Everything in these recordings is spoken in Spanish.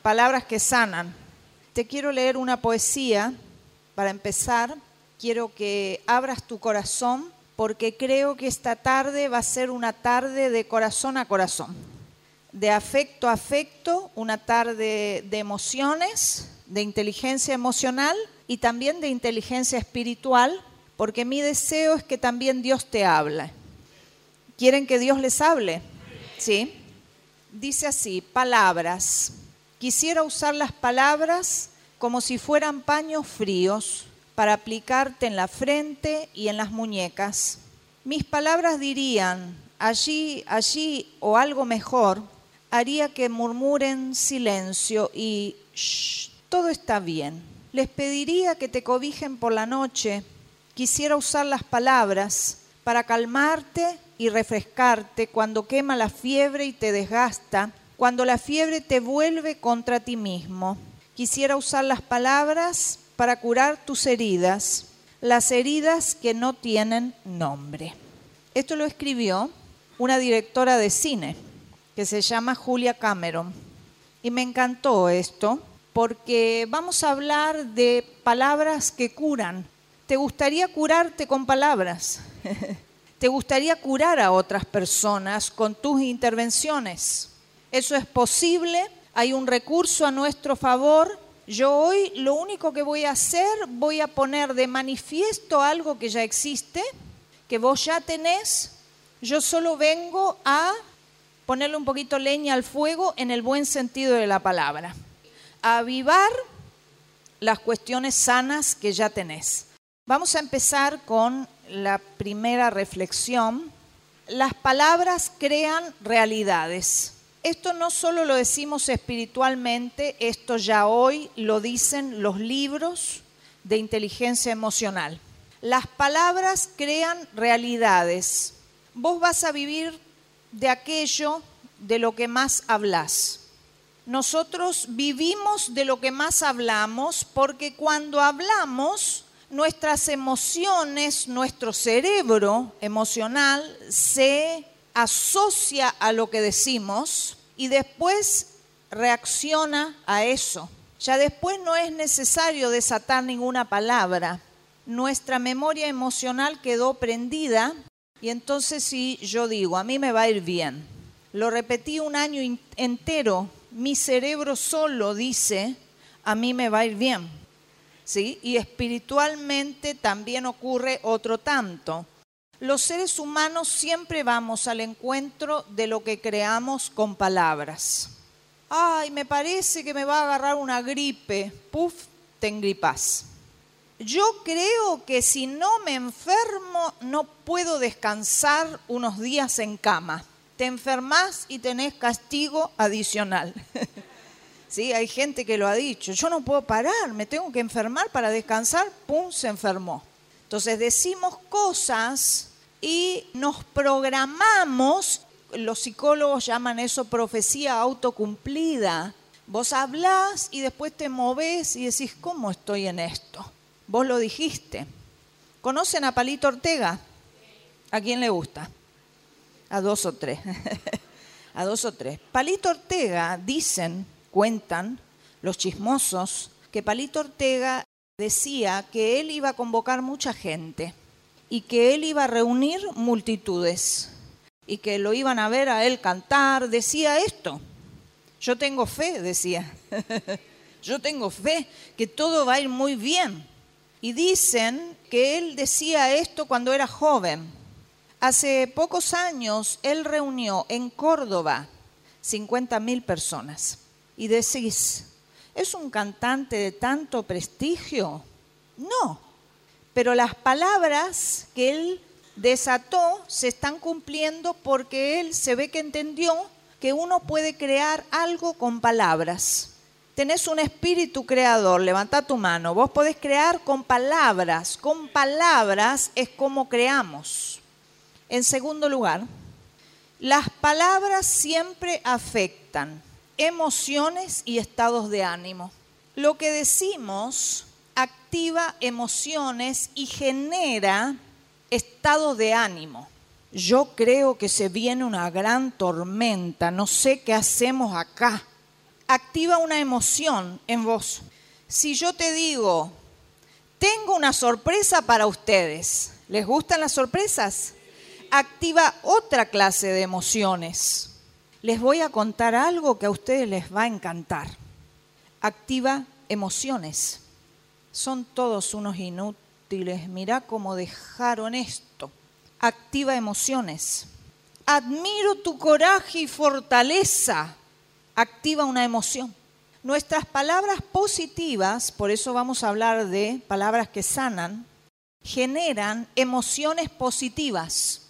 palabras que sanan. Te quiero leer una poesía para empezar. Quiero que abras tu corazón porque creo que esta tarde va a ser una tarde de corazón a corazón, de afecto a afecto, una tarde de emociones, de inteligencia emocional y también de inteligencia espiritual, porque mi deseo es que también Dios te hable. ¿Quieren que Dios les hable? Sí. Dice así, palabras. Quisiera usar las palabras como si fueran paños fríos para aplicarte en la frente y en las muñecas. Mis palabras dirían, allí, allí o algo mejor, haría que murmuren silencio y todo está bien. Les pediría que te cobijen por la noche. Quisiera usar las palabras para calmarte y refrescarte cuando quema la fiebre y te desgasta cuando la fiebre te vuelve contra ti mismo. Quisiera usar las palabras para curar tus heridas, las heridas que no tienen nombre. Esto lo escribió una directora de cine que se llama Julia Cameron. Y me encantó esto porque vamos a hablar de palabras que curan. ¿Te gustaría curarte con palabras? ¿Te gustaría curar a otras personas con tus intervenciones? Eso es posible, hay un recurso a nuestro favor. Yo hoy lo único que voy a hacer, voy a poner de manifiesto algo que ya existe, que vos ya tenés. Yo solo vengo a ponerle un poquito leña al fuego en el buen sentido de la palabra. A avivar las cuestiones sanas que ya tenés. Vamos a empezar con la primera reflexión. Las palabras crean realidades. Esto no solo lo decimos espiritualmente, esto ya hoy lo dicen los libros de inteligencia emocional. Las palabras crean realidades. Vos vas a vivir de aquello de lo que más hablas. Nosotros vivimos de lo que más hablamos porque cuando hablamos, nuestras emociones, nuestro cerebro emocional se asocia a lo que decimos y después reacciona a eso. Ya después no es necesario desatar ninguna palabra. Nuestra memoria emocional quedó prendida y entonces si yo digo, a mí me va a ir bien, lo repetí un año entero, mi cerebro solo dice, a mí me va a ir bien. ¿Sí? Y espiritualmente también ocurre otro tanto los seres humanos siempre vamos al encuentro de lo que creamos con palabras. Ay, me parece que me va a agarrar una gripe. Puf, te engripas. Yo creo que si no me enfermo no puedo descansar unos días en cama. Te enfermas y tenés castigo adicional. sí, hay gente que lo ha dicho. Yo no puedo parar, me tengo que enfermar para descansar. Pum, se enfermó. Entonces decimos cosas y nos programamos, los psicólogos llaman eso profecía autocumplida. Vos hablás y después te movés y decís, ¿cómo estoy en esto? Vos lo dijiste. ¿Conocen a Palito Ortega? ¿A quién le gusta? A dos o tres. a dos o tres. Palito Ortega, dicen, cuentan los chismosos, que Palito Ortega decía que él iba a convocar mucha gente y que él iba a reunir multitudes y que lo iban a ver a él cantar. Decía esto. Yo tengo fe, decía. Yo tengo fe que todo va a ir muy bien. Y dicen que él decía esto cuando era joven. Hace pocos años él reunió en Córdoba 50 mil personas. Y decís, ¿es un cantante de tanto prestigio? No, pero las palabras que él desató se están cumpliendo porque él se ve que entendió que uno puede crear algo con palabras. Tenés un espíritu creador, levanta tu mano. Vos podés crear con palabras. Con palabras es como creamos. En segundo lugar, las palabras siempre afectan emociones y estados de ánimo. Lo que decimos activa emociones y genera estado de ánimo. Yo creo que se viene una gran tormenta, no sé qué hacemos acá. activa una emoción en vos. Si yo te digo, tengo una sorpresa para ustedes, ¿les gustan las sorpresas? Activa otra clase de emociones. Les voy a contar algo que a ustedes les va a encantar. Activa emociones. Son todos unos inútiles. Mirá cómo dejaron esto. Activa emociones. Admiro tu coraje y fortaleza. Activa una emoción. Nuestras palabras positivas, por eso vamos a hablar de palabras que sanan, generan emociones positivas.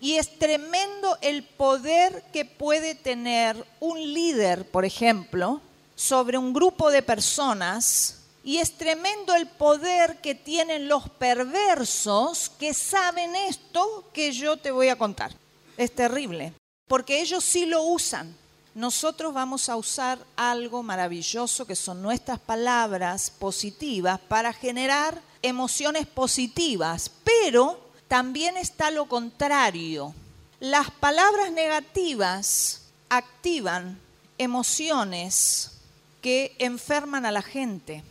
Y es tremendo el poder que puede tener un líder, por ejemplo, sobre un grupo de personas. Y es tremendo el poder que tienen los perversos que saben esto que yo te voy a contar es terrible, porque ellos sí lo usan. Nosotros vamos a usar algo maravilloso que son nuestras palabras positivas para generar emociones positivas, pero también está lo contrario. Las palabras negativas activan emociones que enferman a la gente.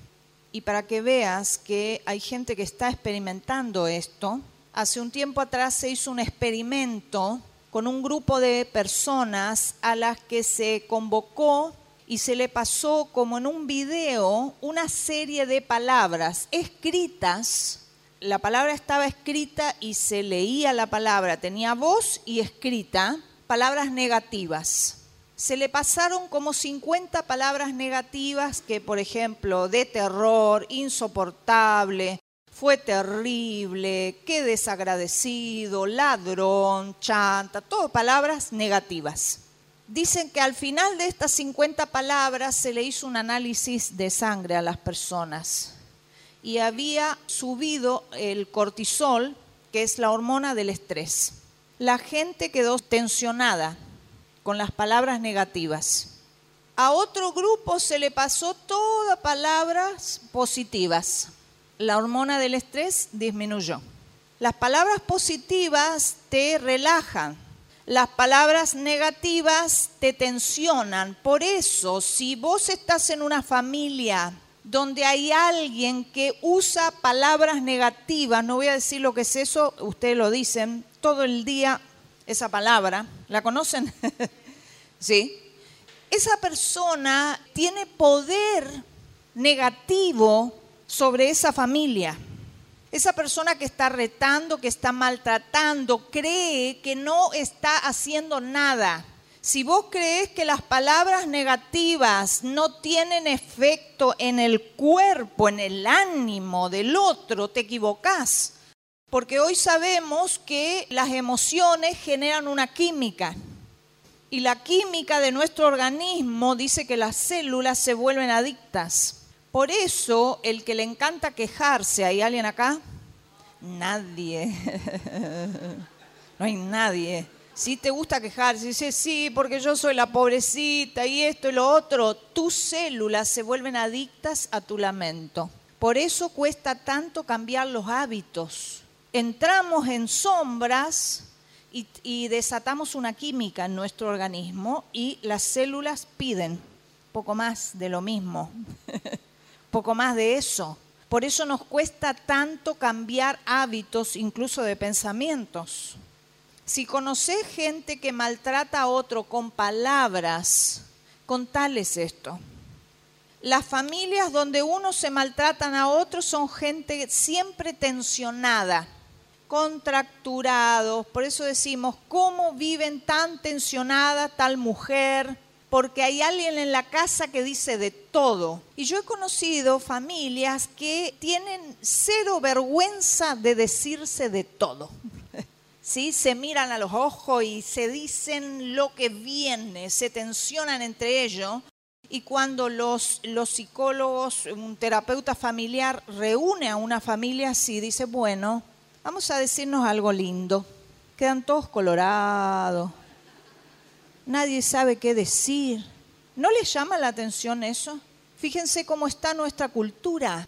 Y para que veas que hay gente que está experimentando esto, hace un tiempo atrás se hizo un experimento con un grupo de personas a las que se convocó y se le pasó como en un video una serie de palabras escritas. La palabra estaba escrita y se leía la palabra, tenía voz y escrita, palabras negativas. Se le pasaron como 50 palabras negativas que, por ejemplo, de terror, insoportable, fue terrible, qué desagradecido, ladrón, chanta, todo palabras negativas. Dicen que al final de estas 50 palabras se le hizo un análisis de sangre a las personas y había subido el cortisol, que es la hormona del estrés. La gente quedó tensionada con las palabras negativas. A otro grupo se le pasó todas palabras positivas la hormona del estrés disminuyó. Las palabras positivas te relajan, las palabras negativas te tensionan. Por eso, si vos estás en una familia donde hay alguien que usa palabras negativas, no voy a decir lo que es eso, ustedes lo dicen todo el día esa palabra, ¿la conocen? sí. Esa persona tiene poder negativo sobre esa familia. Esa persona que está retando, que está maltratando, cree que no está haciendo nada. Si vos crees que las palabras negativas no tienen efecto en el cuerpo, en el ánimo del otro, te equivocás. Porque hoy sabemos que las emociones generan una química. Y la química de nuestro organismo dice que las células se vuelven adictas. Por eso, el que le encanta quejarse, ¿hay alguien acá? Nadie. no hay nadie. Si te gusta quejarse, dices, sí, porque yo soy la pobrecita y esto y lo otro, tus células se vuelven adictas a tu lamento. Por eso cuesta tanto cambiar los hábitos. Entramos en sombras y, desatamos una química en nuestro organismo y las células piden poco más de lo mismo. poco más de eso. Por eso nos cuesta tanto cambiar hábitos, incluso de pensamientos. Si conoces gente que maltrata a otro con palabras, contales esto. Las familias donde uno se maltratan a otro son gente siempre tensionada, contracturados. Por eso decimos, ¿cómo viven tan tensionada tal mujer? porque hay alguien en la casa que dice de todo. Y yo he conocido familias que tienen cero vergüenza de decirse de todo. ¿Sí? Se miran a los ojos y se dicen lo que viene, se tensionan entre ellos. Y cuando los, los psicólogos, un terapeuta familiar reúne a una familia así, dice, bueno, vamos a decirnos algo lindo. Quedan todos colorados, nadie sabe qué decir. ¿No les llama la atención eso? Fíjense cómo está nuestra cultura.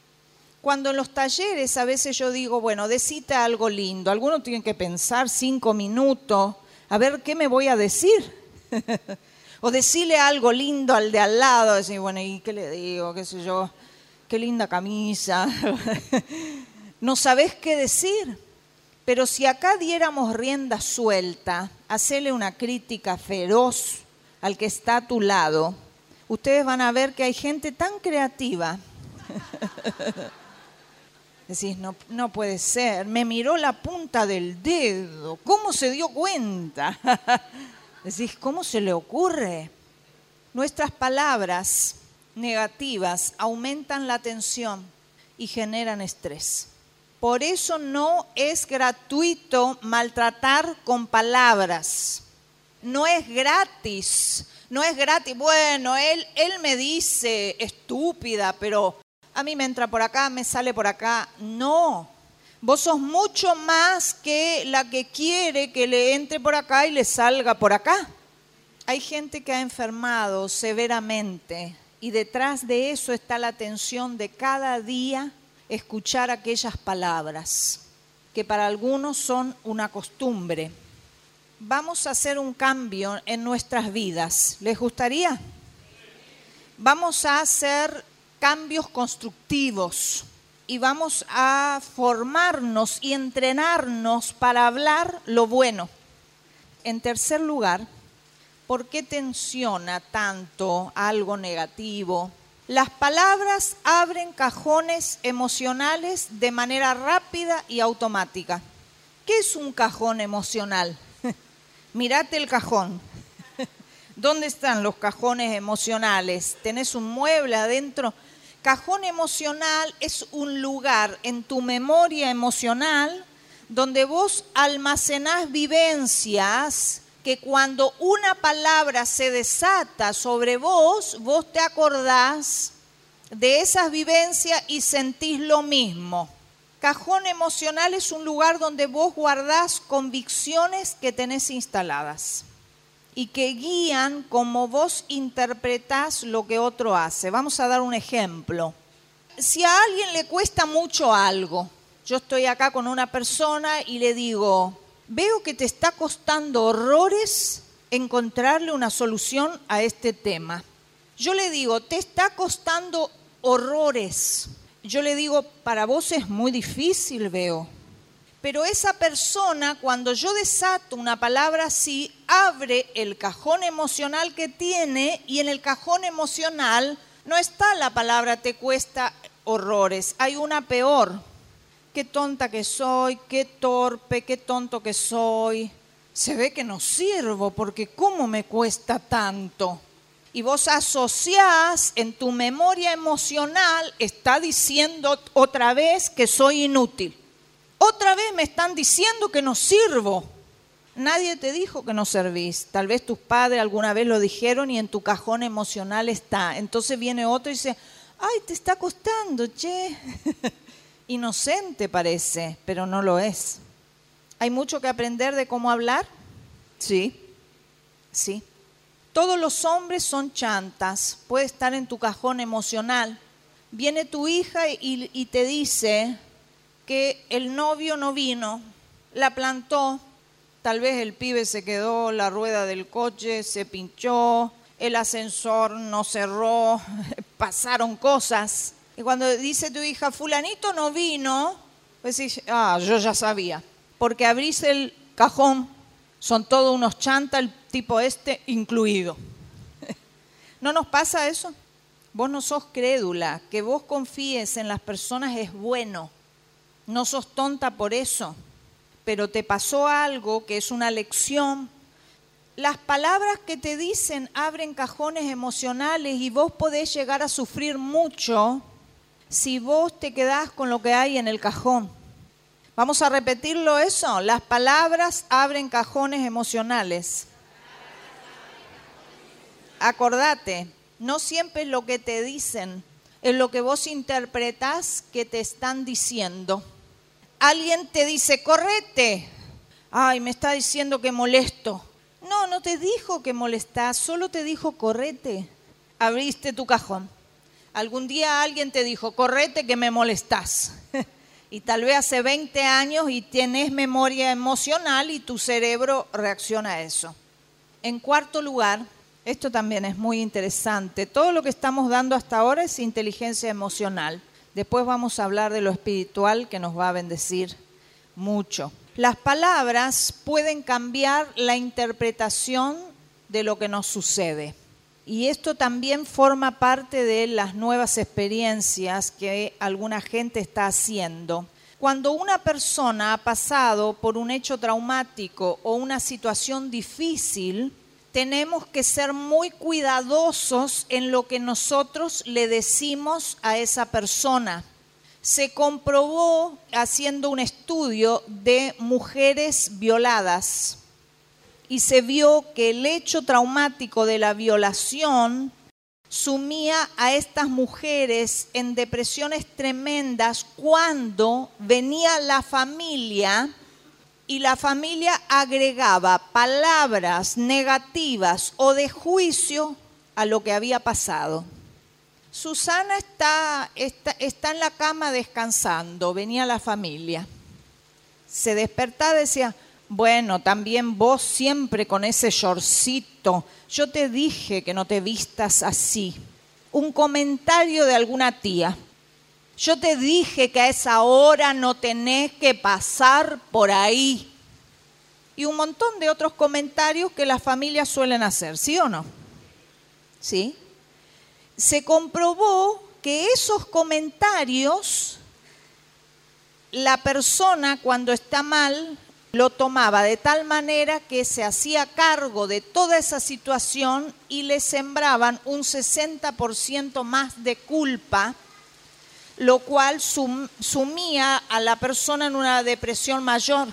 Cuando en los talleres a veces yo digo, bueno, decite algo lindo, algunos tienen que pensar cinco minutos, a ver qué me voy a decir. O decirle algo lindo al de al lado, decir, bueno, ¿y qué le digo? ¿Qué sé yo? Qué linda camisa. no sabés qué decir. Pero si acá diéramos rienda suelta, hacerle una crítica feroz al que está a tu lado, ustedes van a ver que hay gente tan creativa. Decís, no, no puede ser, me miró la punta del dedo, ¿cómo se dio cuenta? Decís, ¿cómo se le ocurre? Nuestras palabras negativas aumentan la tensión y generan estrés. Por eso no es gratuito maltratar con palabras. No es gratis. No es gratis. Bueno, él, él me dice estúpida, pero a mí me entra por acá, me sale por acá. No. Vos sos mucho más que la que quiere que le entre por acá y le salga por acá. Hay gente que ha enfermado severamente y detrás de eso está la tensión de cada día escuchar aquellas palabras que para algunos son una costumbre. Vamos a hacer un cambio en nuestras vidas. ¿Les gustaría? Vamos a hacer cambios constructivos y vamos a formarnos y entrenarnos para hablar lo bueno. En tercer lugar, ¿por qué tensiona tanto algo negativo, las palabras abren cajones emocionales de manera rápida y automática. ¿Qué es un cajón emocional? Mirate el cajón. ¿Dónde están los cajones emocionales? ¿Tenés un mueble adentro? Cajón emocional es un lugar en tu memoria emocional donde vos almacenás vivencias que cuando una palabra se desata sobre vos, vos te acordás de esas vivencias y sentís lo mismo. Cajón emocional es un lugar donde vos guardás convicciones que tenés instaladas y que guían como vos interpretás lo que otro hace. Vamos a dar un ejemplo. Si a alguien le cuesta mucho algo, yo estoy acá con una persona y le digo, veo que te está costando horrores encontrarle una solución a este tema. Yo le digo, te está costando horrores. Yo le digo, para vos es muy difícil, veo. Pero esa persona, cuando yo desato una palabra así, abre el cajón emocional que tiene y en el cajón emocional no está la palabra te cuesta horrores, hay una peor qué tonta que soy, qué torpe, qué tonto que soy. Se ve que no sirvo porque ¿cómo me cuesta tanto? Y vos asociás en tu memoria emocional, está diciendo otra vez que soy inútil. Otra vez me están diciendo que no sirvo. Nadie te dijo que no servís. Tal vez tus padres alguna vez lo dijeron y en tu cajón emocional está. Entonces viene otro y dice, ay, te está costando, che. inocente parece, pero no lo es. ¿Hay mucho que aprender de cómo hablar? Sí, sí. Todos los hombres son chantas, puede estar en tu cajón emocional. Viene tu hija y, y te dice que el novio no vino, la plantó, tal vez el pibe se quedó, la rueda del coche se pinchó, el ascensor no cerró, pasaron cosas y cuando dice tu hija, fulanito no vino, pues dices, ah, yo ya sabía. Porque abrís el cajón, son todos unos chanta, el tipo este incluido. ¿No nos pasa eso? Vos no sos crédula, que vos confíes en las personas es bueno. No sos tonta por eso, pero te pasó algo que es una lección. Las palabras que te dicen abren cajones emocionales y vos podés llegar a sufrir mucho si vos te quedás con lo que hay en el cajón. Vamos a repetirlo eso. Las palabras abren cajones emocionales. Acordate, no siempre es lo que te dicen, es lo que vos interpretás que te están diciendo. Alguien te dice, correte. Ay, me está diciendo que molesto. No, no te dijo que molestás, solo te dijo correte. Abriste tu cajón. Algún día alguien te dijo, correte que me molestás. y tal vez hace 20 años y tienes memoria emocional y tu cerebro reacciona a eso. En cuarto lugar, Esto también es muy interesante. Todo lo que estamos dando hasta ahora es inteligencia emocional. Después vamos a hablar de lo espiritual que nos va a bendecir mucho. Las palabras pueden cambiar la interpretación de lo que nos sucede. Y esto también forma parte de las nuevas experiencias que alguna gente está haciendo. Cuando una persona ha pasado por un hecho traumático o una situación difícil, tenemos que ser muy cuidadosos en lo que nosotros le decimos a esa persona. Se comprobó haciendo un estudio de mujeres violadas y se vio que el hecho traumático de la violación sumía a estas mujeres en depresiones tremendas cuando venía la familia y la familia agregaba palabras negativas o de juicio a lo que había pasado. Susana está, está, está en la cama descansando, venía la familia. Se despertaba decía, bueno, también vos siempre con ese shortcito. Yo te dije que no te vistas así. Un comentario de alguna tía. Yo te dije que a esa hora no tenés que pasar por ahí. Y un montón de otros comentarios que las familias suelen hacer, ¿sí o no? ¿Sí? Se comprobó que esos comentarios, la persona cuando está mal lo tomaba de tal manera que se hacía cargo de toda esa situación y le sembraban un 60% más de culpa, lo cual sumía a la persona en una depresión mayor.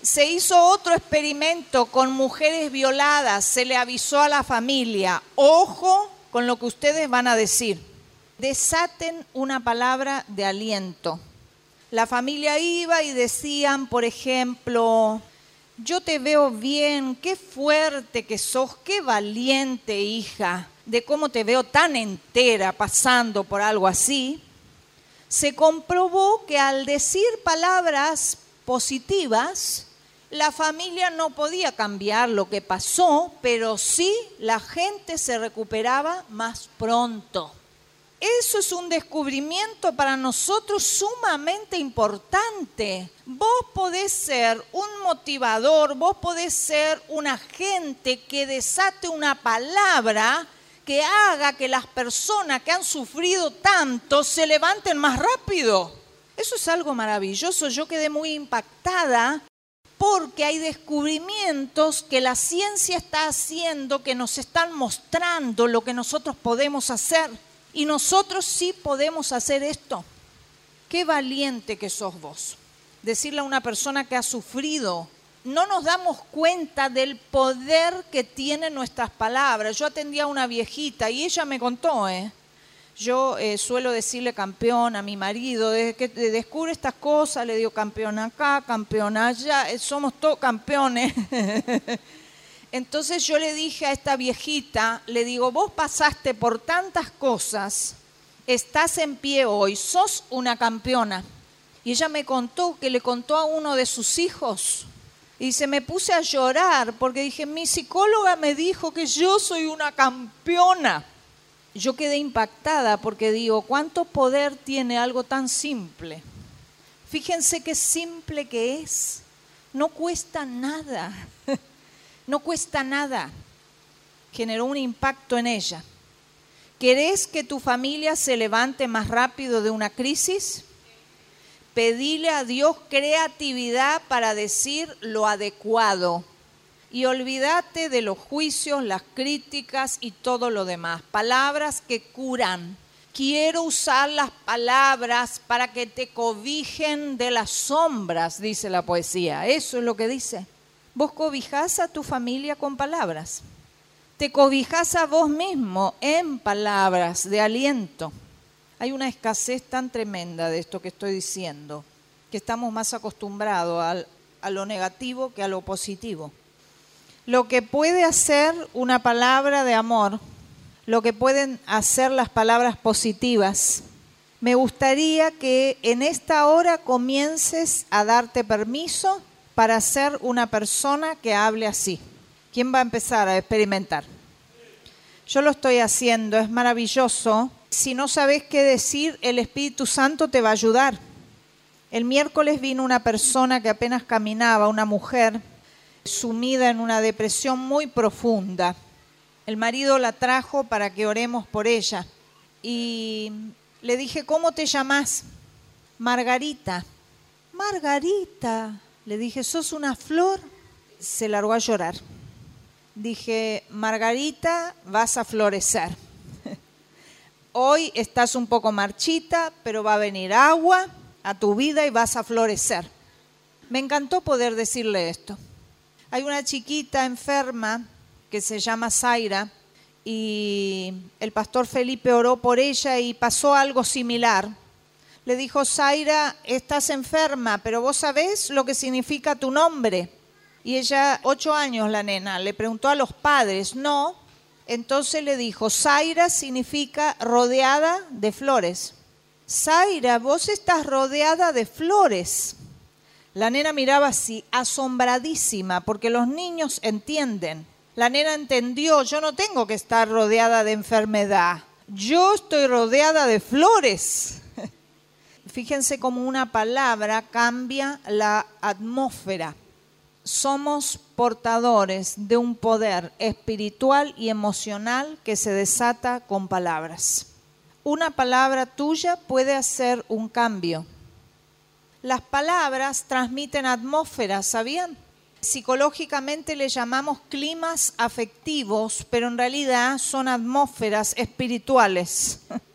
Se hizo otro experimento con mujeres violadas, se le avisó a la familia, ojo con lo que ustedes van a decir, desaten una palabra de aliento la familia iba y decían, por ejemplo, yo te veo bien, qué fuerte que sos, qué valiente hija, de cómo te veo tan entera pasando por algo así, se comprobó que al decir palabras positivas, la familia no podía cambiar lo que pasó, pero sí la gente se recuperaba más pronto. Eso es un descubrimiento para nosotros sumamente importante. Vos podés ser un motivador, vos podés ser un agente que desate una palabra que haga que las personas que han sufrido tanto se levanten más rápido. Eso es algo maravilloso. Yo quedé muy impactada porque hay descubrimientos que la ciencia está haciendo que nos están mostrando lo que nosotros podemos hacer. Y nosotros sí podemos hacer esto. Qué valiente que sos vos. Decirle a una persona que ha sufrido, no nos damos cuenta del poder que tienen nuestras palabras. Yo atendía a una viejita y ella me contó, ¿eh? Yo eh, suelo decirle campeón a mi marido, desde que descubre estas cosas, le digo campeón acá, campeón allá, eh, somos todos campeones. Entonces yo le dije a esta viejita, le digo, vos pasaste por tantas cosas, estás en pie hoy, sos una campeona. Y ella me contó que le contó a uno de sus hijos. Y se me puse a llorar porque dije, mi psicóloga me dijo que yo soy una campeona. Yo quedé impactada porque digo, ¿cuánto poder tiene algo tan simple? Fíjense qué simple que es. No cuesta nada. No cuesta nada. Generó un impacto en ella. ¿Querés que tu familia se levante más rápido de una crisis? Pedile a Dios creatividad para decir lo adecuado. Y olvídate de los juicios, las críticas y todo lo demás. Palabras que curan. Quiero usar las palabras para que te cobijen de las sombras, dice la poesía. Eso es lo que dice. Vos cobijás a tu familia con palabras. Te cobijás a vos mismo en palabras de aliento. Hay una escasez tan tremenda de esto que estoy diciendo, que estamos más acostumbrados a lo negativo que a lo positivo. Lo que puede hacer una palabra de amor, lo que pueden hacer las palabras positivas, me gustaría que en esta hora comiences a darte permiso para ser una persona que hable así. ¿Quién va a empezar a experimentar? Yo lo estoy haciendo, es maravilloso. Si no sabes qué decir, el Espíritu Santo te va a ayudar. El miércoles vino una persona que apenas caminaba, una mujer, sumida en una depresión muy profunda. El marido la trajo para que oremos por ella. Y le dije, ¿cómo te llamas? Margarita. Margarita. Le dije, ¿sos una flor? Se largó a llorar. Dije, Margarita, vas a florecer. Hoy estás un poco marchita, pero va a venir agua a tu vida y vas a florecer. Me encantó poder decirle esto. Hay una chiquita enferma que se llama Zaira y el pastor Felipe oró por ella y pasó algo similar. Le dijo, Zaira, estás enferma, pero vos sabés lo que significa tu nombre. Y ella, ocho años la nena, le preguntó a los padres, no. Entonces le dijo, Zaira significa rodeada de flores. Zaira, vos estás rodeada de flores. La nena miraba así, asombradísima, porque los niños entienden. La nena entendió, yo no tengo que estar rodeada de enfermedad, yo estoy rodeada de flores. Fíjense cómo una palabra cambia la atmósfera. Somos portadores de un poder espiritual y emocional que se desata con palabras. Una palabra tuya puede hacer un cambio. Las palabras transmiten atmósfera, ¿sabían? psicológicamente le llamamos climas afectivos, pero en realidad son atmósferas espirituales.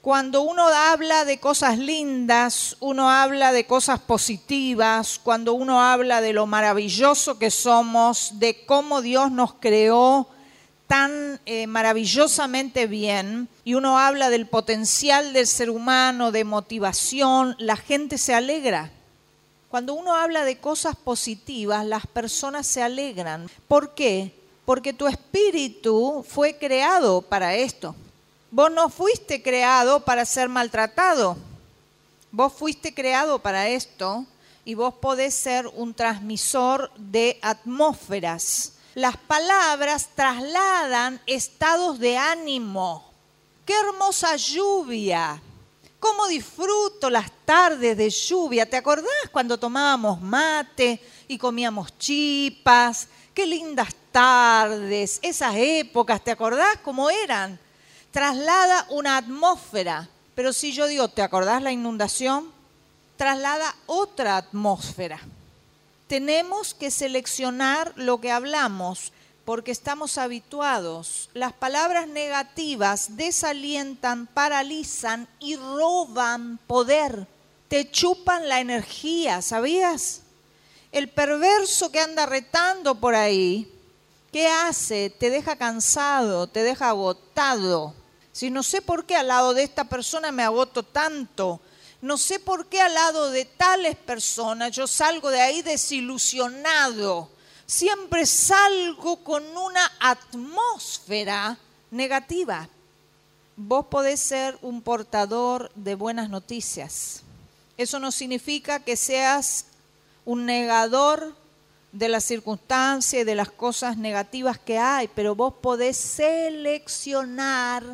Cuando uno habla de cosas lindas, uno habla de cosas positivas, cuando uno habla de lo maravilloso que somos, de cómo Dios nos creó tan eh, maravillosamente bien, y uno habla del potencial del ser humano, de motivación, la gente se alegra cuando uno habla de cosas positivas, las personas se alegran. ¿Por qué? Porque tu espíritu fue creado para esto. Vos no fuiste creado para ser maltratado. Vos fuiste creado para esto y vos podés ser un transmisor de atmósferas. Las palabras trasladan estados de ánimo. Qué hermosa lluvia ¿Cómo disfruto las tardes de lluvia? ¿Te acordás cuando tomábamos mate y comíamos chipas? Qué lindas tardes, esas épocas, ¿te acordás cómo eran? Traslada una atmósfera. Pero si yo digo, ¿te acordás la inundación? Traslada otra atmósfera. Tenemos que seleccionar lo que hablamos porque estamos habituados. Las palabras negativas desalientan, paralizan y roban poder. Te chupan la energía, ¿sabías? El perverso que anda retando por ahí, ¿qué hace? Te deja cansado, te deja agotado. Si no sé por qué al lado de esta persona me agoto tanto, no sé por qué al lado de tales personas yo salgo de ahí desilusionado siempre salgo con una atmósfera negativa. Vos podés ser un portador de buenas noticias. Eso no significa que seas un negador de las circunstancias y de las cosas negativas que hay, pero vos podés seleccionar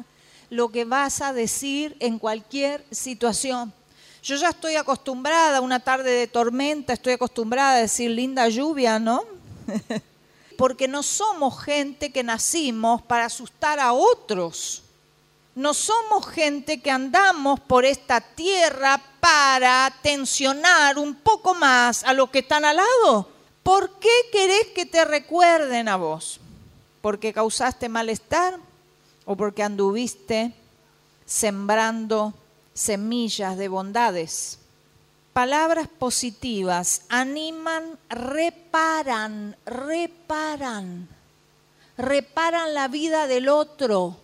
lo que vas a decir en cualquier situación. Yo ya estoy acostumbrada a una tarde de tormenta, estoy acostumbrada a decir linda lluvia, ¿no? Porque no somos gente que nacimos para asustar a otros. No somos gente que andamos por esta tierra para tensionar un poco más a los que están al lado. ¿Por qué querés que te recuerden a vos? ¿Porque causaste malestar o porque anduviste sembrando semillas de bondades? palabras positivas animan, reparan, reparan, reparan la vida del otro.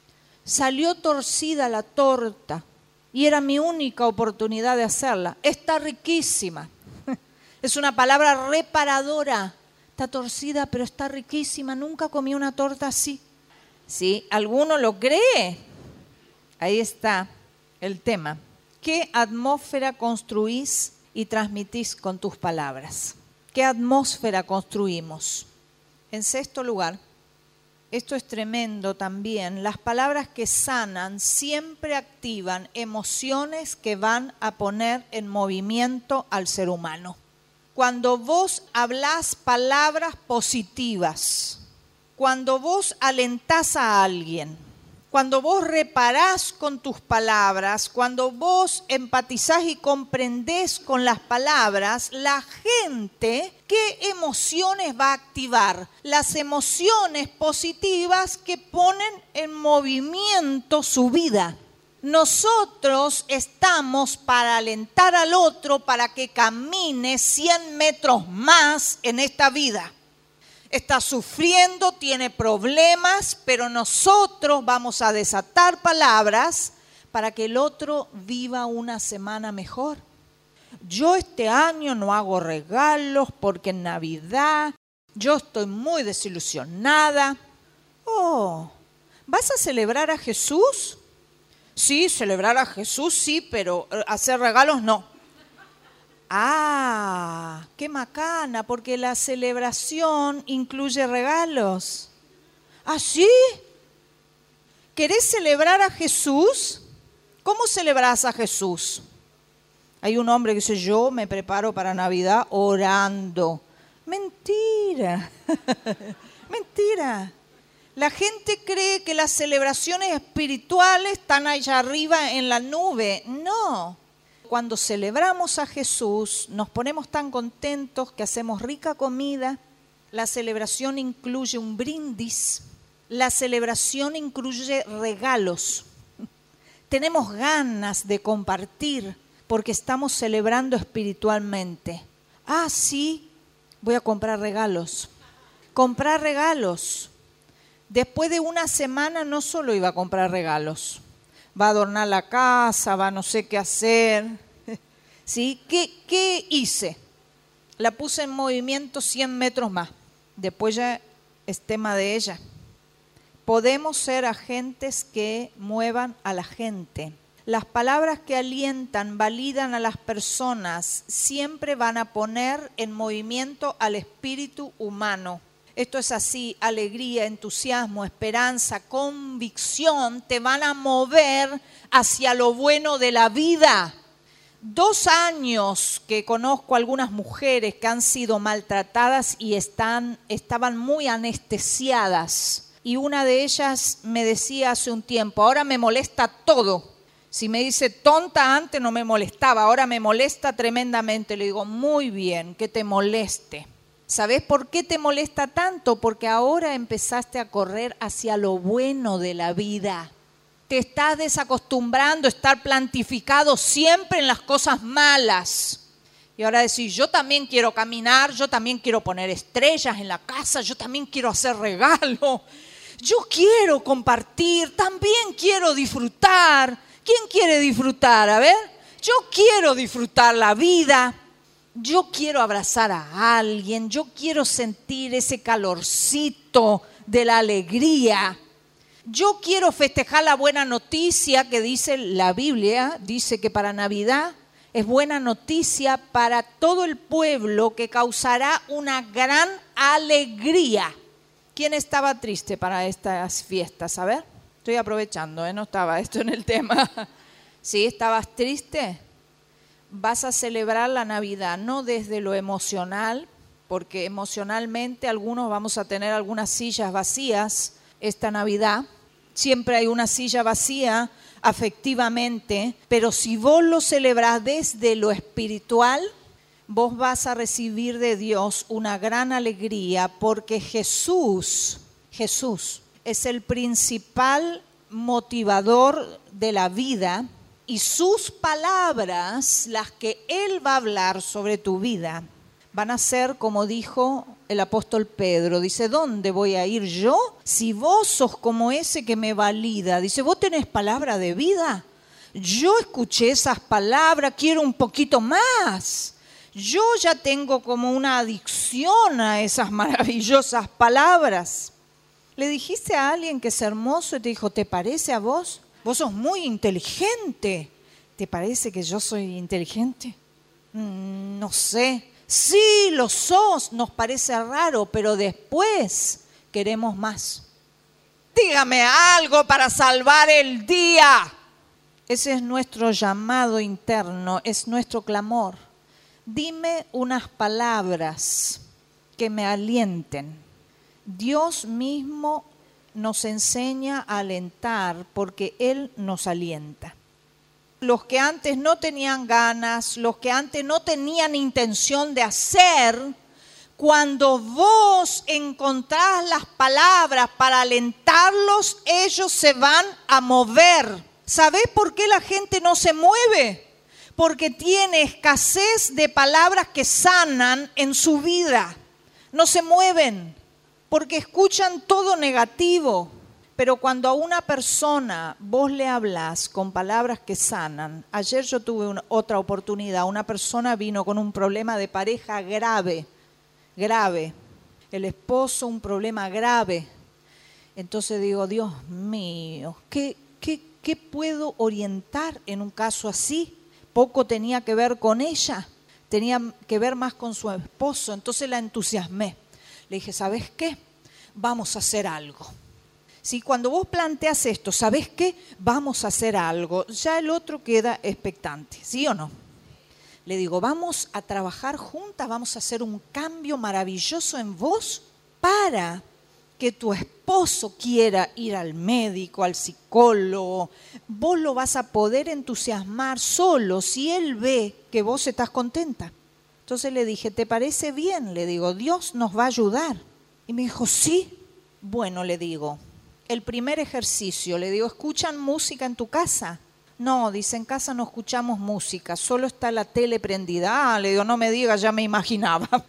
Salió torcida la torta y era mi única oportunidad de hacerla. Está riquísima. Es una palabra reparadora. Está torcida, pero está riquísima. Nunca comí una torta así. ¿Sí? ¿Alguno lo cree? Ahí está el tema. ¿Qué atmósfera construís y transmitís con tus palabras. ¿Qué atmósfera construimos? En sexto lugar, esto es tremendo también, las palabras que sanan siempre activan emociones que van a poner en movimiento al ser humano. Cuando vos hablás palabras positivas, cuando vos alentás a alguien, cuando vos reparás con tus palabras, cuando vos empatizás y comprendés con las palabras, la gente, ¿qué emociones va a activar? Las emociones positivas que ponen en movimiento su vida. Nosotros estamos para alentar al otro para que camine 100 metros más en esta vida está sufriendo, tiene problemas, pero nosotros vamos a desatar palabras para que el otro viva una semana mejor. Yo este año no hago regalos porque en Navidad yo estoy muy desilusionada. Oh, ¿vas a celebrar a Jesús? Sí, celebrar a Jesús sí, pero eh, hacer regalos no. Ah, qué macana, porque la celebración incluye regalos. ¿Ah, sí? ¿Querés celebrar a Jesús? ¿Cómo celebras a Jesús? Hay un hombre que dice, yo me preparo para Navidad orando. Mentira, mentira. La gente cree que las celebraciones espirituales están allá arriba en la nube. No, cuando celebramos a Jesús, nos ponemos tan contentos que hacemos rica comida. La celebración incluye un brindis. La celebración incluye regalos. Tenemos ganas de compartir porque estamos celebrando espiritualmente. Ah, sí, voy a comprar regalos. Comprar regalos. Después de una semana no solo iba a comprar regalos, va a adornar la casa, va a no sé qué hacer. ¿Sí? ¿Qué, ¿Qué hice? La puse en movimiento 100 metros más. Después ya es tema de ella. Podemos ser agentes que muevan a la gente. Las palabras que alientan, validan a las personas, siempre van a poner en movimiento al espíritu humano. Esto es así, alegría, entusiasmo, esperanza, convicción te van a mover hacia lo bueno de la vida. Dos años que conozco algunas mujeres que han sido maltratadas y están, estaban muy anestesiadas. Y una de ellas me decía hace un tiempo, ahora me molesta todo. Si me dice tonta antes no me molestaba, ahora me molesta tremendamente. Le digo, muy bien, que te moleste ¿Sabes por qué te molesta tanto? Porque ahora empezaste a correr hacia lo bueno de la vida. Te estás desacostumbrando a estar plantificado siempre en las cosas malas. Y ahora decís, yo también quiero caminar, yo también quiero poner estrellas en la casa, yo también quiero hacer regalo, yo quiero compartir, también quiero disfrutar. ¿Quién quiere disfrutar? A ver, yo quiero disfrutar la vida yo quiero abrazar a alguien, yo quiero sentir ese calorcito de la alegría. Yo quiero festejar la buena noticia que dice la Biblia, dice que para Navidad es buena noticia para todo el pueblo que causará una gran alegría. ¿Quién estaba triste para estas fiestas? A ver, estoy aprovechando, ¿eh? no estaba esto en el tema. ¿Sí? ¿Estabas triste? Vas a celebrar la Navidad no desde lo emocional, porque emocionalmente algunos vamos a tener algunas sillas vacías esta Navidad. Siempre hay una silla vacía afectivamente, pero si vos lo celebrás desde lo espiritual, vos vas a recibir de Dios una gran alegría porque Jesús, Jesús es el principal motivador de la vida y sus palabras, las que Él va a hablar sobre tu vida, van a ser como dijo el apóstol Pedro. Dice, ¿dónde voy a ir yo si vos sos como ese que me valida? Dice, ¿vos tenés palabra de vida? Yo escuché esas palabras, quiero un poquito más. Yo ya tengo como una adicción a esas maravillosas palabras. Le dijiste a alguien que es hermoso y te dijo, ¿te parece a vos? Vos sos muy inteligente. ¿Te parece que yo soy inteligente? Mm, no sé. Sí, lo sos, nos parece raro, pero después queremos más. Dígame algo para salvar el día. Ese es nuestro llamado interno, es nuestro clamor. Dime unas palabras que me alienten. Dios mismo nos enseña a alentar porque Él nos alienta. Los que antes no tenían ganas, los que antes no tenían intención de hacer, cuando vos encontrás las palabras para alentarlos, ellos se van a mover. ¿Sabés por qué la gente no se mueve? Porque tiene escasez de palabras que sanan en su vida. No se mueven porque escuchan todo negativo. Pero cuando a una persona vos le hablas con palabras que sanan, ayer yo tuve otra oportunidad, una persona vino con un problema de pareja grave, grave, el esposo un problema grave. Entonces digo, Dios mío, ¿qué, qué, qué puedo orientar en un caso así? Poco tenía que ver con ella, tenía que ver más con su esposo, entonces la entusiasmé. Le dije, ¿sabes qué? Vamos a hacer algo. Si cuando vos planteas esto, ¿sabes qué? Vamos a hacer algo. Ya el otro queda expectante, ¿sí o no? Le digo, vamos a trabajar juntas, vamos a hacer un cambio maravilloso en vos para que tu esposo quiera ir al médico, al psicólogo. Vos lo vas a poder entusiasmar solo si él ve que vos estás contenta. Entonces le dije, ¿te parece bien? Le digo, Dios nos va a ayudar. Y me dijo, sí. Bueno, le digo, el primer ejercicio, le digo, ¿escuchan música en tu casa? No, dice, en casa no escuchamos música, solo está la tele prendida. Ah, le digo, no me digas, ya me imaginaba.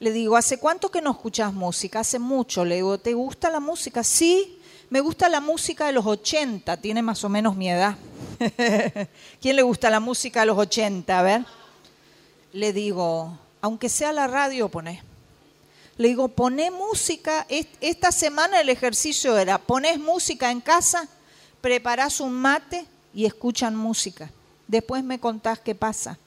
Le digo, ¿hace cuánto que no escuchas música? Hace mucho. Le digo, ¿te gusta la música? Sí, me gusta la música de los 80, tiene más o menos mi edad. ¿Quién le gusta la música de los 80? A ver le digo, aunque sea la radio, pone. Le digo, poné música. Esta semana el ejercicio era, ponés música en casa, preparás un mate y escuchan música. Después me contás qué pasa.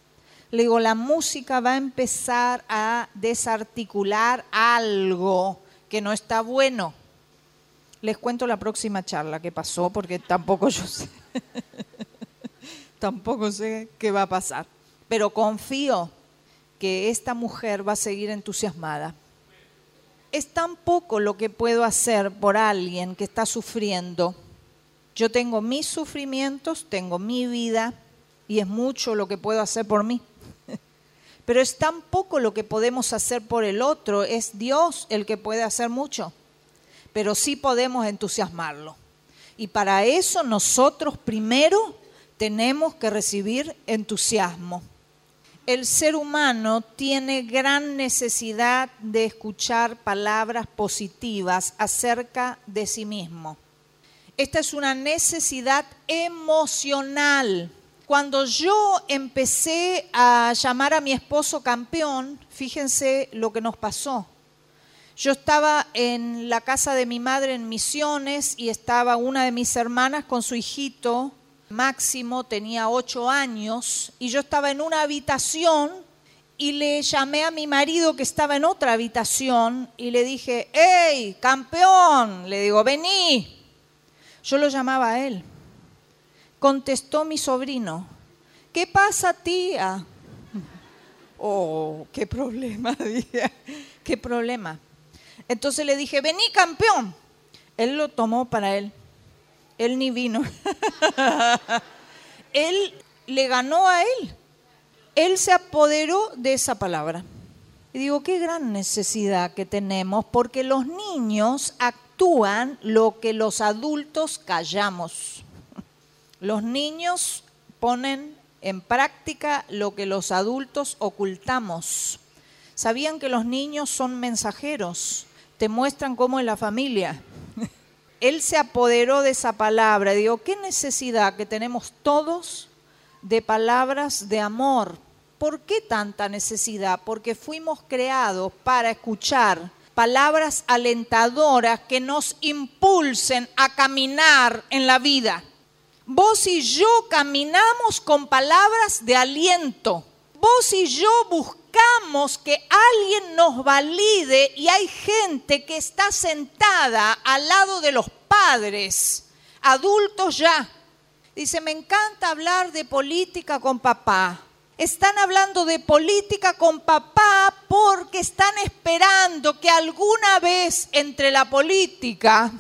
Le digo, la música va a empezar a desarticular algo que no está bueno. Les cuento la próxima charla que pasó porque tampoco yo sé. tampoco sé qué va a pasar pero confío que esta mujer va a seguir entusiasmada. Es tan poco lo que puedo hacer por alguien que está sufriendo. Yo tengo mis sufrimientos, tengo mi vida y es mucho lo que puedo hacer por mí. Pero es tan poco lo que podemos hacer por el otro, es Dios el que puede hacer mucho. Pero sí podemos entusiasmarlo. Y para eso nosotros primero tenemos que recibir entusiasmo el ser humano tiene gran necesidad de escuchar palabras positivas acerca de sí mismo. Esta es una necesidad emocional. Cuando yo empecé a llamar a mi esposo campeón, fíjense lo que nos pasó. Yo estaba en la casa de mi madre en Misiones y estaba una de mis hermanas con su hijito Máximo tenía ocho años y yo estaba en una habitación y le llamé a mi marido que estaba en otra habitación y le dije, ¡Hey, campeón! Le digo, vení. Yo lo llamaba a él. Contestó mi sobrino, ¿qué pasa tía? Oh, qué problema, qué problema. Entonces le dije, vení campeón. Él lo tomó para él. Él ni vino. él le ganó a él. Él se apoderó de esa palabra. Y digo, qué gran necesidad que tenemos, porque los niños actúan lo que los adultos callamos. Los niños ponen en práctica lo que los adultos ocultamos. ¿Sabían que los niños son mensajeros? Te muestran cómo es la familia él se apoderó de esa palabra. Digo, qué necesidad que tenemos todos de palabras de amor. ¿Por qué tanta necesidad? Porque fuimos creados para escuchar palabras alentadoras que nos impulsen a caminar en la vida. Vos y yo caminamos con palabras de aliento. Vos y yo buscamos que alguien nos valide y hay gente que está sentada al lado de los padres, adultos ya. Dice, me encanta hablar de política con papá. Están hablando de política con papá porque están esperando que alguna vez entre la política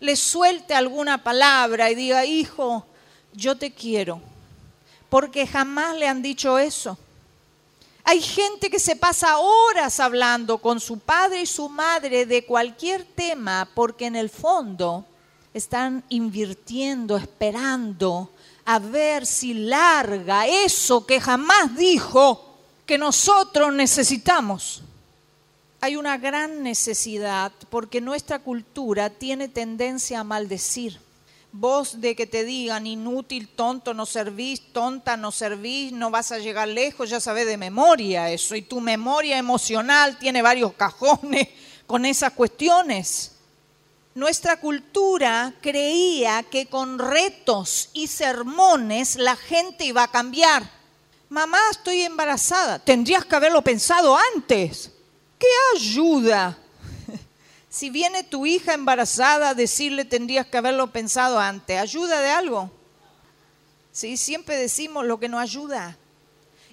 le suelte alguna palabra y diga, hijo, yo te quiero. Porque jamás le han dicho eso. Hay gente que se pasa horas hablando con su padre y su madre de cualquier tema porque en el fondo están invirtiendo, esperando a ver si larga eso que jamás dijo que nosotros necesitamos. Hay una gran necesidad porque nuestra cultura tiene tendencia a maldecir vos de que te digan inútil, tonto, no servís, tonta, no servís, no vas a llegar lejos, ya sabes de memoria eso. Y tu memoria emocional tiene varios cajones con esas cuestiones. Nuestra cultura creía que con retos y sermones la gente iba a cambiar. Mamá, estoy embarazada. Tendrías que haberlo pensado antes. ¿Qué ayuda? Si viene tu hija embarazada, decirle tendrías que haberlo pensado antes. ¿Ayuda de algo? Sí, siempre decimos lo que no ayuda.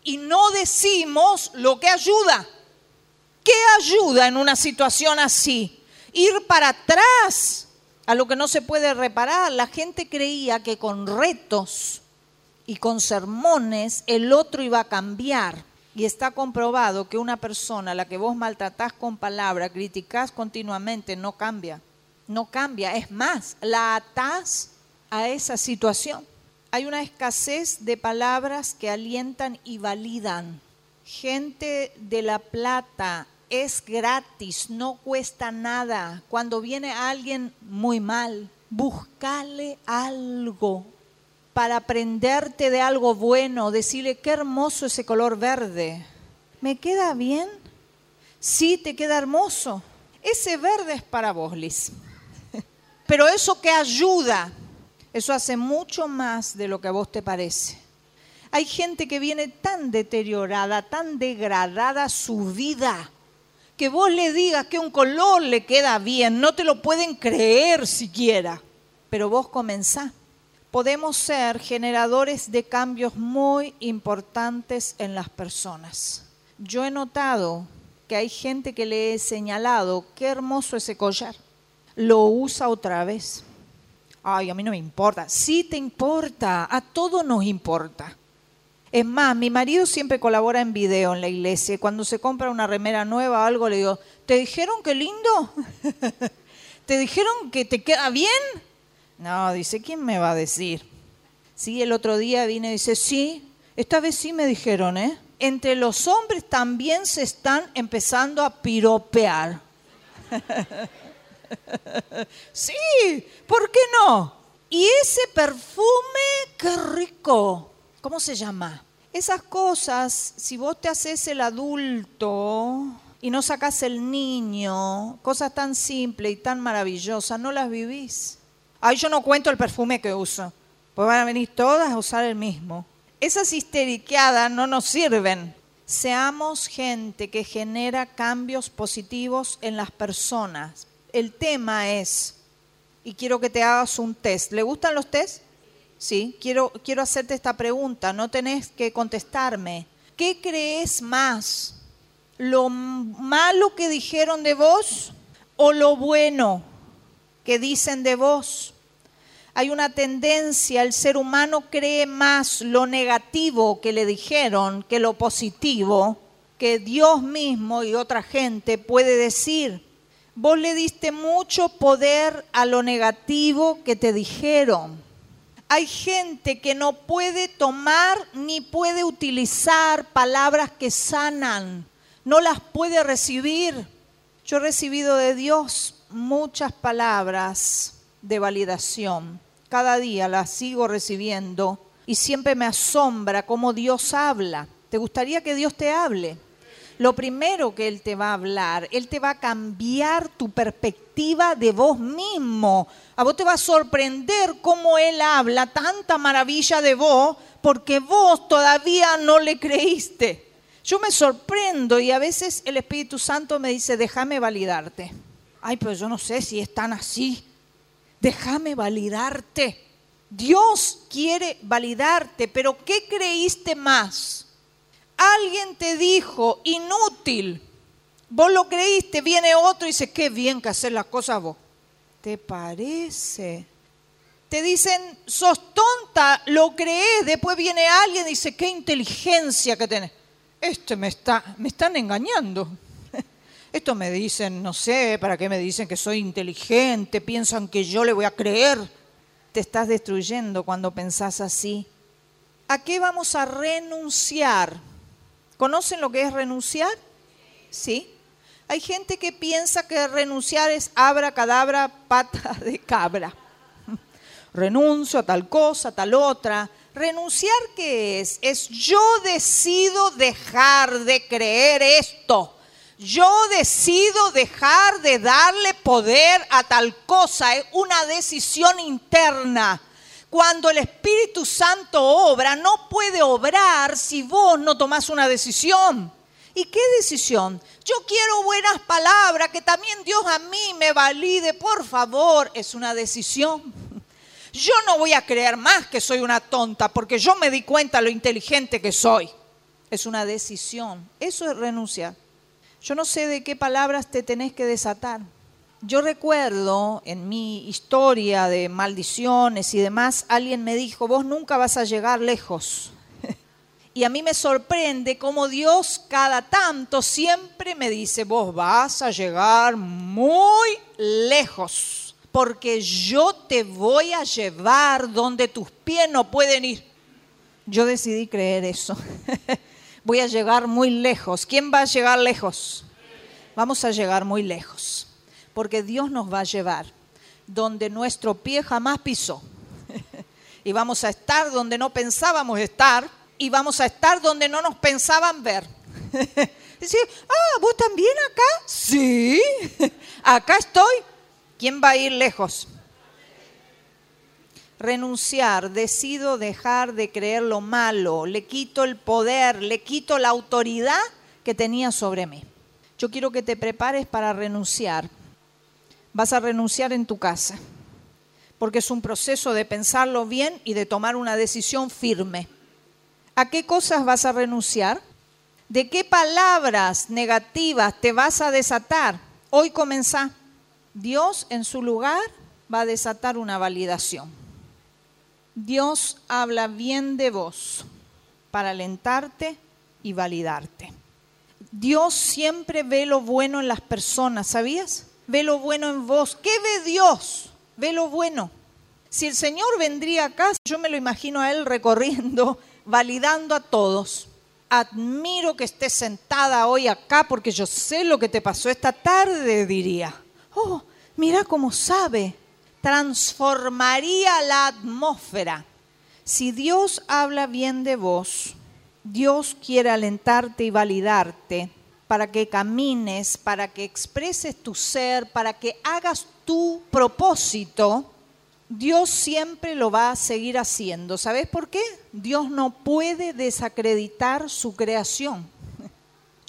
Y no decimos lo que ayuda. ¿Qué ayuda en una situación así? Ir para atrás a lo que no se puede reparar. La gente creía que con retos y con sermones el otro iba a cambiar. Y está comprobado que una persona a la que vos maltratás con palabras, criticás continuamente, no cambia. No cambia. Es más, la atás a esa situación. Hay una escasez de palabras que alientan y validan. Gente de la plata es gratis, no cuesta nada. Cuando viene alguien muy mal, buscale algo para aprenderte de algo bueno, decirle, qué hermoso ese color verde. ¿Me queda bien? Sí, te queda hermoso. Ese verde es para vos, Liz. Pero eso que ayuda, eso hace mucho más de lo que a vos te parece. Hay gente que viene tan deteriorada, tan degradada su vida, que vos le digas que un color le queda bien, no te lo pueden creer siquiera. Pero vos comenzás podemos ser generadores de cambios muy importantes en las personas. Yo he notado que hay gente que le he señalado, qué hermoso ese collar, lo usa otra vez. Ay, a mí no me importa. Sí te importa, a todos nos importa. Es más, mi marido siempre colabora en video en la iglesia. Cuando se compra una remera nueva o algo, le digo, ¿te dijeron qué lindo? ¿Te dijeron que te queda bien? No, dice, ¿quién me va a decir? Sí, el otro día vine y dice, sí, esta vez sí me dijeron, ¿eh? Entre los hombres también se están empezando a piropear. sí, ¿por qué no? Y ese perfume, qué rico. ¿Cómo se llama? Esas cosas, si vos te haces el adulto y no sacas el niño, cosas tan simples y tan maravillosas, no las vivís. Ay, yo no cuento el perfume que uso. Pues van a venir todas a usar el mismo. Esas histeriqueadas no nos sirven. Seamos gente que genera cambios positivos en las personas. El tema es, y quiero que te hagas un test. ¿Le gustan los test? Sí, quiero, quiero hacerte esta pregunta. No tenés que contestarme. ¿Qué crees más? ¿Lo malo que dijeron de vos o lo bueno que dicen de vos? Hay una tendencia, el ser humano cree más lo negativo que le dijeron que lo positivo que Dios mismo y otra gente puede decir. Vos le diste mucho poder a lo negativo que te dijeron. Hay gente que no puede tomar ni puede utilizar palabras que sanan, no las puede recibir. Yo he recibido de Dios muchas palabras de validación cada día la sigo recibiendo y siempre me asombra cómo Dios habla. ¿Te gustaría que Dios te hable? lo primero que Él te va a hablar, Él te va a cambiar tu perspectiva de vos mismo. A vos te va a sorprender cómo Él habla tanta maravilla de vos porque vos todavía no le creíste. Yo me sorprendo y a veces el Espíritu Santo me dice, déjame validarte. Ay, pero yo no sé si es tan así. Déjame validarte. Dios quiere validarte, pero ¿qué creíste más? Alguien te dijo, inútil. Vos lo creíste, viene otro y dice, qué bien que hacer las cosas vos. ¿Te parece? Te dicen, sos tonta, lo crees, después viene alguien y dice, qué inteligencia que tenés. Este me está, me están engañando. Esto me dicen, no sé, ¿para qué me dicen que soy inteligente? Piensan que yo le voy a creer. Te estás destruyendo cuando pensás así. ¿A qué vamos a renunciar? ¿Conocen lo que es renunciar? Sí. Hay gente que piensa que renunciar es abra cadabra, pata de cabra. Renuncio a tal cosa, a tal otra. ¿Renunciar qué es? Es yo decido dejar de creer esto. Yo decido dejar de darle poder a tal cosa. Es una decisión interna. Cuando el Espíritu Santo obra, no puede obrar si vos no tomás una decisión. ¿Y qué decisión? Yo quiero buenas palabras, que también Dios a mí me valide, por favor. Es una decisión. Yo no voy a creer más que soy una tonta, porque yo me di cuenta lo inteligente que soy. Es una decisión. Eso es renunciar. Yo no sé de qué palabras te tenés que desatar. Yo recuerdo en mi historia de maldiciones y demás, alguien me dijo, vos nunca vas a llegar lejos. y a mí me sorprende cómo Dios cada tanto siempre me dice, vos vas a llegar muy lejos, porque yo te voy a llevar donde tus pies no pueden ir. Yo decidí creer eso. voy a llegar muy lejos. ¿Quién va a llegar lejos? Vamos a llegar muy lejos porque Dios nos va a llevar donde nuestro pie jamás pisó. y vamos a estar donde no pensábamos estar y vamos a estar donde no nos pensaban ver. Ah, ¿vos también acá? Sí, acá estoy. ¿Quién va a ir lejos? Renunciar, decido dejar de creer lo malo, le quito el poder, le quito la autoridad que tenía sobre mí. Yo quiero que te prepares para renunciar vas a renunciar en tu casa, porque es un proceso de pensarlo bien y de tomar una decisión firme. ¿A qué cosas vas a renunciar? ¿De qué palabras negativas te vas a desatar? Hoy comenzá. Dios en su lugar va a desatar una validación. Dios habla bien de vos para alentarte y validarte. Dios siempre ve lo bueno en las personas, ¿sabías? ve lo bueno en vos. ¿Qué ve Dios? Ve lo bueno. Si el Señor vendría acá, yo me lo imagino a Él recorriendo, validando a todos. Admiro que estés sentada hoy acá porque yo sé lo que te pasó esta tarde, diría. Oh, mira cómo sabe. Transformaría la atmósfera. Si Dios habla bien de vos, Dios quiere alentarte y validarte para que camines, para que expreses tu ser, para que hagas tu propósito, Dios siempre lo va a seguir haciendo. ¿Sabes por qué? Dios no puede desacreditar su creación.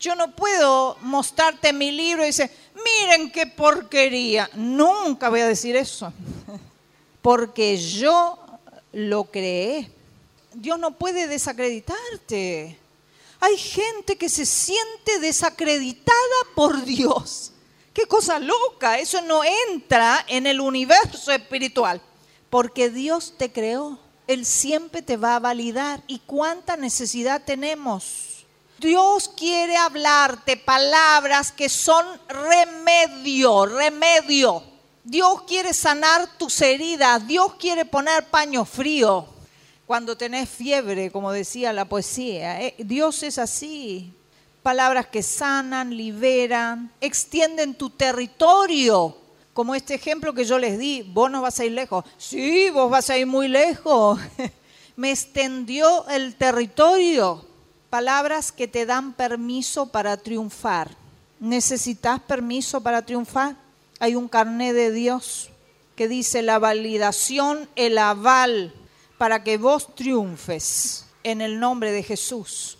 Yo no puedo mostrarte mi libro y decir, miren qué porquería. Nunca voy a decir eso. Porque yo lo creé. Dios no puede desacreditarte. Hay gente que se siente desacreditada por Dios. Qué cosa loca, eso no entra en el universo espiritual, porque Dios te creó, Él siempre te va a validar. ¿Y cuánta necesidad tenemos? Dios quiere hablarte palabras que son remedio, remedio. Dios quiere sanar tus heridas, Dios quiere poner paño frío cuando tenés fiebre, como decía la poesía. Eh, Dios es así. Palabras que sanan, liberan, extienden tu territorio. Como este ejemplo que yo les di, vos no vas a ir lejos. Sí, vos vas a ir muy lejos. Me extendió el territorio palabras que te dan permiso para triunfar. ¿Necesitas permiso para triunfar? Hay un carné de Dios que dice la validación, el aval para que vos triunfes en el nombre de Jesús.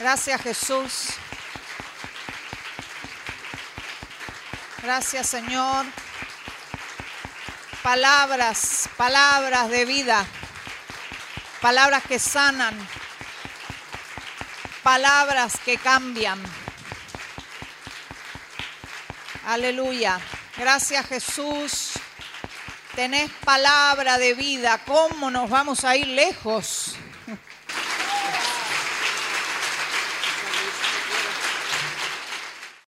Gracias Jesús. Gracias Señor. Palabras, palabras de vida, palabras que sanan, palabras que cambian. Aleluya. Gracias Jesús. Tenés palabra de vida. ¿Cómo nos vamos a ir lejos?